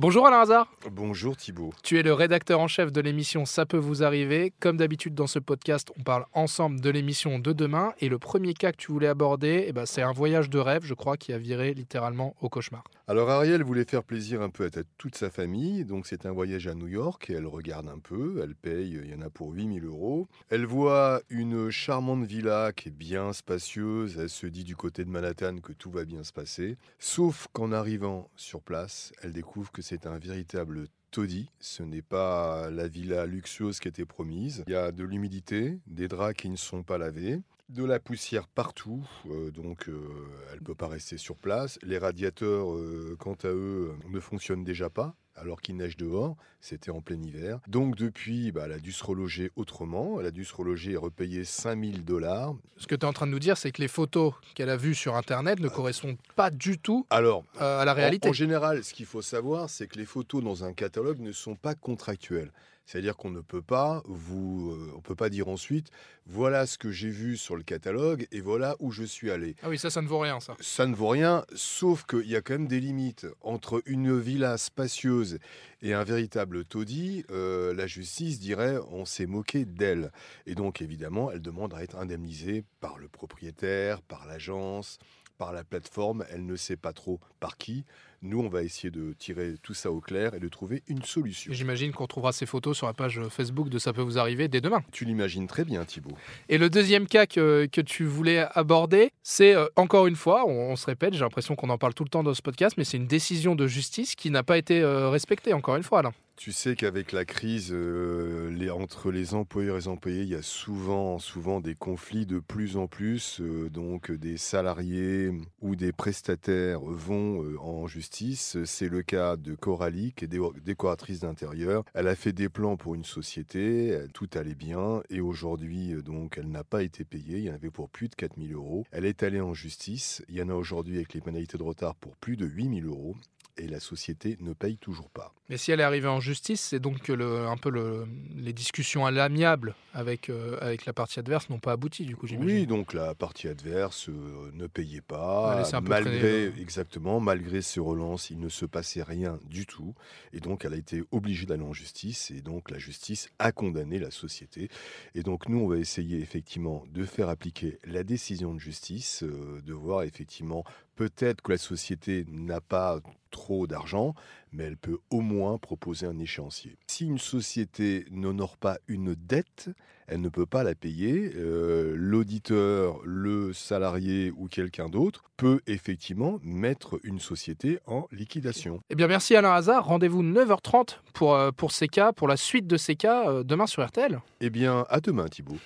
Bonjour Alain Hazard. Bonjour Thibault. Tu es le rédacteur en chef de l'émission Ça peut vous arriver. Comme d'habitude dans ce podcast, on parle ensemble de l'émission de demain. Et le premier cas que tu voulais aborder, eh ben, c'est un voyage de rêve, je crois, qui a viré littéralement au cauchemar. Alors Ariel voulait faire plaisir un peu à toute sa famille. Donc c'est un voyage à New York. Et elle regarde un peu. Elle paye, il y en a pour 8000 euros. Elle voit une charmante villa qui est bien spacieuse. Elle se dit du côté de Manhattan que tout va bien se passer. Sauf qu'en arrivant sur place, elle découvre que c'est un véritable taudis. Ce n'est pas la villa luxueuse qui était promise. Il y a de l'humidité, des draps qui ne sont pas lavés, de la poussière partout, euh, donc euh, elle ne peut pas rester sur place. Les radiateurs, euh, quant à eux, ne fonctionnent déjà pas alors qu'il neige dehors, c'était en plein hiver. Donc depuis, bah, elle a dû se reloger autrement, elle a dû se reloger et repayer 5000 dollars. Ce que tu es en train de nous dire, c'est que les photos qu'elle a vues sur Internet ne correspondent pas du tout alors, à la réalité. En, en général, ce qu'il faut savoir, c'est que les photos dans un catalogue ne sont pas contractuelles. C'est-à-dire qu'on ne peut pas vous, euh, on peut pas dire ensuite, voilà ce que j'ai vu sur le catalogue et voilà où je suis allé. Ah oui, ça, ça ne vaut rien, ça. Ça ne vaut rien, sauf qu'il y a quand même des limites entre une villa spacieuse et un véritable taudis. Euh, la justice dirait, on s'est moqué d'elle, et donc évidemment, elle demande à être indemnisée par le propriétaire, par l'agence par la plateforme, elle ne sait pas trop par qui. Nous, on va essayer de tirer tout ça au clair et de trouver une solution. J'imagine qu'on trouvera ces photos sur la page Facebook de Ça peut vous arriver dès demain. Tu l'imagines très bien, Thibault. Et le deuxième cas que, que tu voulais aborder, c'est euh, encore une fois, on, se répète, j'ai l'impression qu'on en parle tout le temps dans ce podcast, mais c'est une décision de justice qui n'a pas été euh, respectée, encore une fois, là. Tu sais qu'avec la crise, euh, les, entre les employeurs et les employés, il y a souvent, souvent des conflits de plus en plus. Euh, donc, des salariés ou des prestataires vont euh, en justice. C'est le cas de Coralie, qui est décoratrice d'intérieur. Elle a fait des plans pour une société, tout allait bien, et aujourd'hui, donc, elle n'a pas été payée. Il y en avait pour plus de 4000 euros. Elle est allée en justice. Il y en a aujourd'hui avec les pénalités de retard pour plus de 8000 euros et la société ne paye toujours pas. Mais si elle est arrivée en justice, c'est donc que le, un peu le, les discussions à l'amiable avec, euh, avec la partie adverse n'ont pas abouti, du coup, Oui, donc la partie adverse euh, ne payait pas. Malgré, euh. exactement, malgré ses relances, il ne se passait rien du tout. Et donc, elle a été obligée d'aller en justice. Et donc, la justice a condamné la société. Et donc, nous, on va essayer effectivement de faire appliquer la décision de justice, de voir effectivement peut-être que la société n'a pas trop d'argent, mais elle peut au moins proposer un échéancier. Si une société n'honore pas une dette, elle ne peut pas la payer. Euh, l'auditeur, le salarié ou quelqu'un d'autre peut effectivement mettre une société en liquidation. Eh bien, merci Alain Hazard. Rendez-vous 9h30 pour, euh, pour ces cas, pour la suite de ces cas, euh, demain sur RTL. Eh bien, à demain Thibault.